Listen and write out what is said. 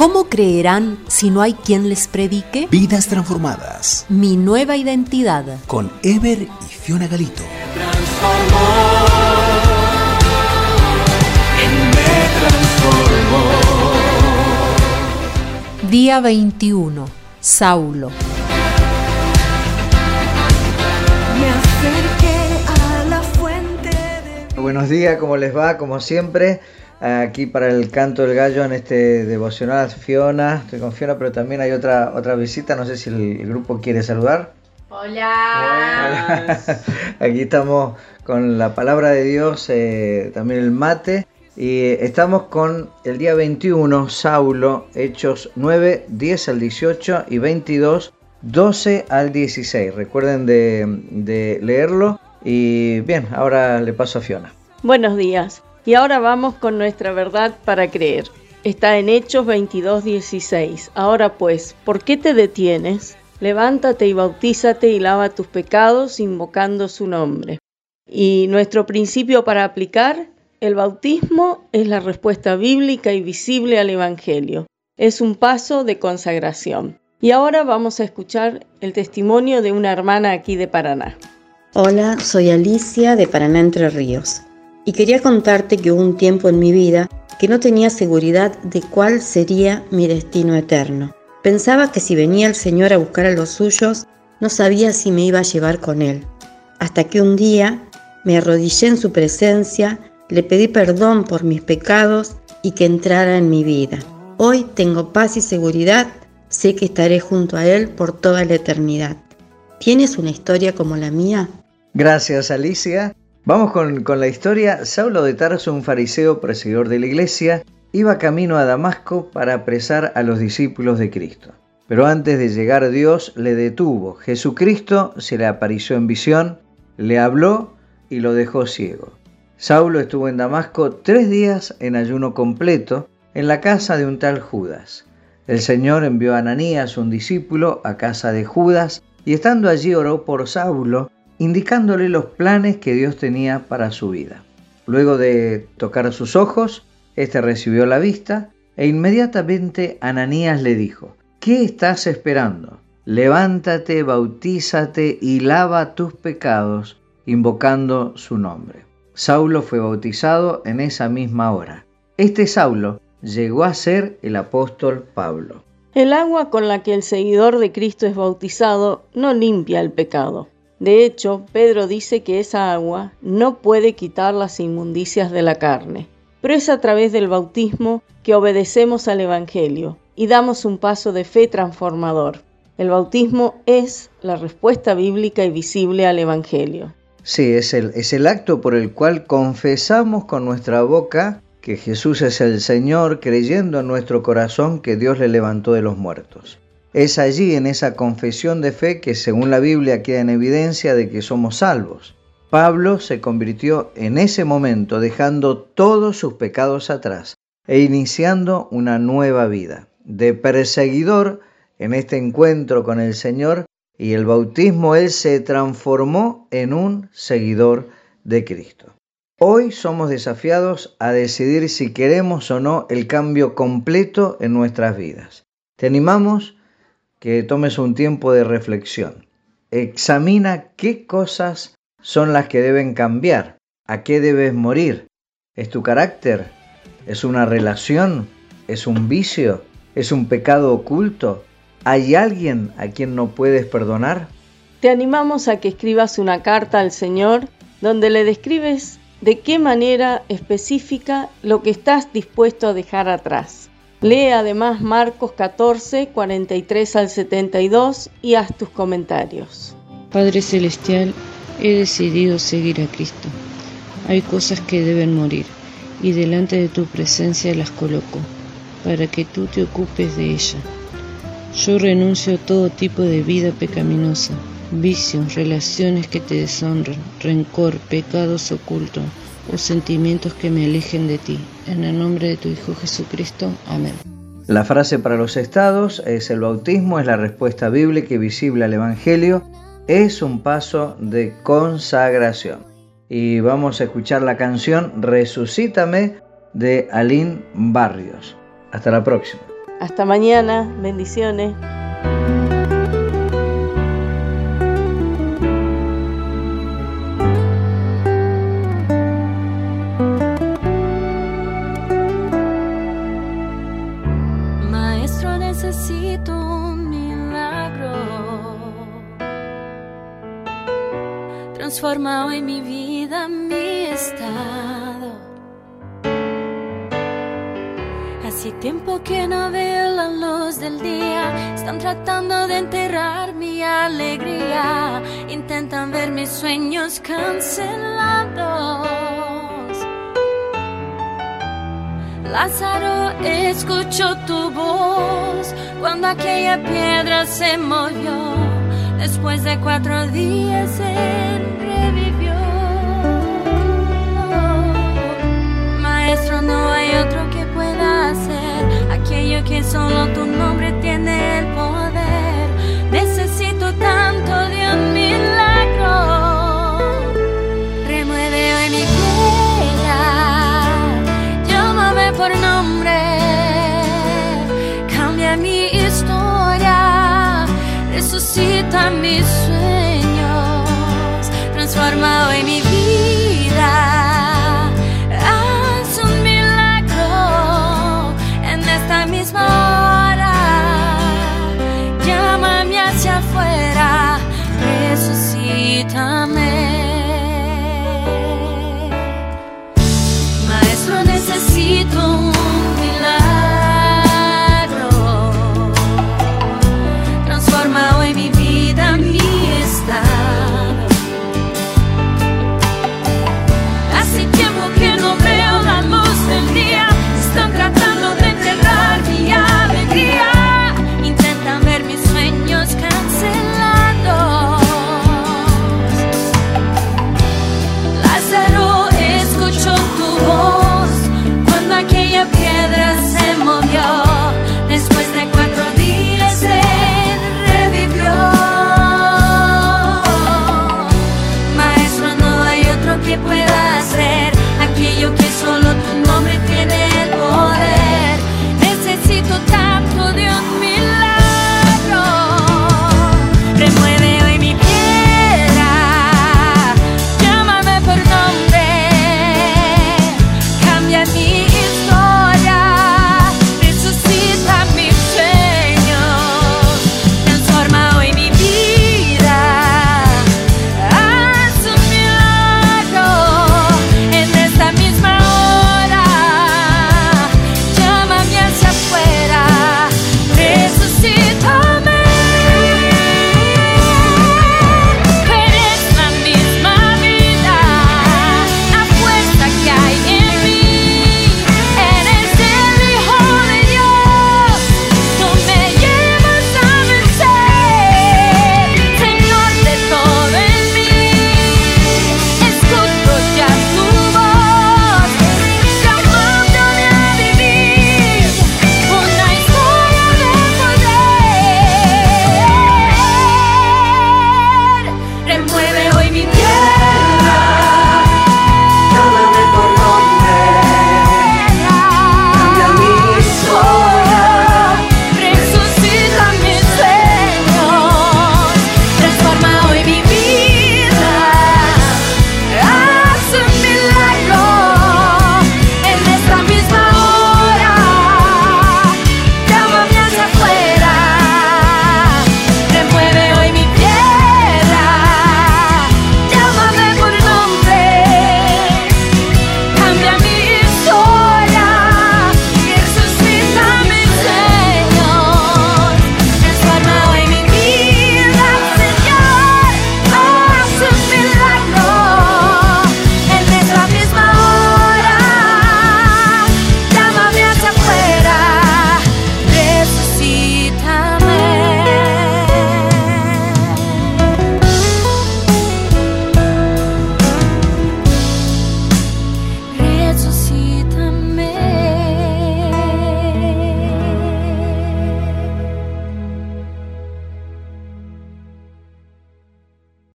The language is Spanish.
¿Cómo creerán si no hay quien les predique? Vidas transformadas. Mi nueva identidad. Con Ever y Fiona Galito. Día 21. Saulo. Buenos días, ¿cómo les va? Como siempre, aquí para el canto del gallo en este devocional Fiona. Estoy con Fiona, pero también hay otra, otra visita. No sé si el, grupo quiere saludar. Hola. Aquí estamos con la palabra de Dios, eh, también el mate. Y estamos con el día 21, Saulo, Hechos 9, 10 al 18 y 22, 12 al 16. Recuerden de, de leerlo. Y bien, ahora le paso a Fiona. Buenos días. Y ahora vamos con nuestra verdad para creer. Está en Hechos 22, 16. Ahora pues, ¿por qué te detienes? Levántate y bautízate y lava tus pecados invocando su nombre. Y nuestro principio para aplicar, el bautismo es la respuesta bíblica y visible al Evangelio. Es un paso de consagración. Y ahora vamos a escuchar el testimonio de una hermana aquí de Paraná. Hola, soy Alicia de Paraná Entre Ríos y quería contarte que hubo un tiempo en mi vida que no tenía seguridad de cuál sería mi destino eterno. Pensaba que si venía el Señor a buscar a los suyos, no sabía si me iba a llevar con Él. Hasta que un día me arrodillé en su presencia, le pedí perdón por mis pecados y que entrara en mi vida. Hoy tengo paz y seguridad, sé que estaré junto a Él por toda la eternidad. ¿Tienes una historia como la mía? Gracias Alicia. Vamos con, la historia. Saulo de Tarso, un fariseo perseguidor de la iglesia, iba camino a Damasco para apresar a los discípulos de Cristo. Pero antes de llegar Dios le detuvo. Jesucristo se le apareció en visión, le habló y lo dejó ciego. Saulo estuvo en Damasco tres días en ayuno completo en la casa de un tal Judas. El Señor envió a Ananías, un discípulo, a casa de Judas, y estando allí oró por Saulo indicándole los planes que Dios tenía para su vida. Luego de tocar sus ojos, éste recibió la vista e inmediatamente Ananías le dijo, ¿qué estás esperando? Levántate, bautízate y lava tus pecados, invocando su nombre. Saulo fue bautizado en esa misma hora. Este Saulo llegó a ser el apóstol Pablo. El agua con la que el seguidor de Cristo es bautizado no limpia el pecado. De hecho, Pedro dice que esa agua no puede quitar las inmundicias de la carne, pero es a través del bautismo que obedecemos al Evangelio y damos un paso de fe transformador. El bautismo es la respuesta bíblica y visible al Evangelio. Sí, es el, es el acto por el cual confesamos con nuestra boca que Jesús es el Señor, creyendo en nuestro corazón que Dios le levantó de los muertos. Es allí en esa confesión de fe que según la Biblia queda en evidencia de que somos salvos. Pablo se convirtió en ese momento dejando todos sus pecados atrás e iniciando una nueva vida. De perseguidor en este encuentro con el Señor y el bautismo, él se transformó en un seguidor de Cristo. Hoy somos desafiados a decidir si queremos o no el cambio completo en nuestras vidas. Te animamos que tomes un tiempo de reflexión. Examina qué cosas son las que deben cambiar, a qué debes morir. ¿Es tu carácter? ¿Es una relación? ¿Es un vicio? ¿Es un pecado oculto? ¿Hay alguien a quien no puedes perdonar? Te animamos a que escribas una carta al Señor donde le describes de qué manera específica lo que estás dispuesto a dejar atrás. Lee además Marcos 14, 43 al 72 y haz tus comentarios. Padre Celestial, he decidido seguir a Cristo. Hay cosas que deben morir y delante de tu presencia las coloco, para que tú te ocupes de ella. Yo renuncio a todo tipo de vida pecaminosa, vicios, relaciones que te deshonran, rencor, pecados ocultos o sentimientos que me alejen de ti. En el nombre de tu Hijo Jesucristo. Amén. La frase para los estados es el bautismo, es la respuesta bíblica y visible al Evangelio, es un paso de consagración. Y vamos a escuchar la canción Resucítame de Aline Barrios. Hasta la próxima. Hasta mañana, bendiciones. Transforma hoy mi vida, mi estado. Hace tiempo que no veo la luz del día. Están tratando de enterrar mi alegría. Intentan ver mis sueños cancelados. Lázaro escuchó tu voz cuando aquella piedra se movió. Después de cuatro días él solo tu nombre tiene el poder. Necesito tanto de un milagro. Remueve hoy mi piedra, llámame por nombre, cambia mi historia, resucita mis sueños, transforma hoy mi vida.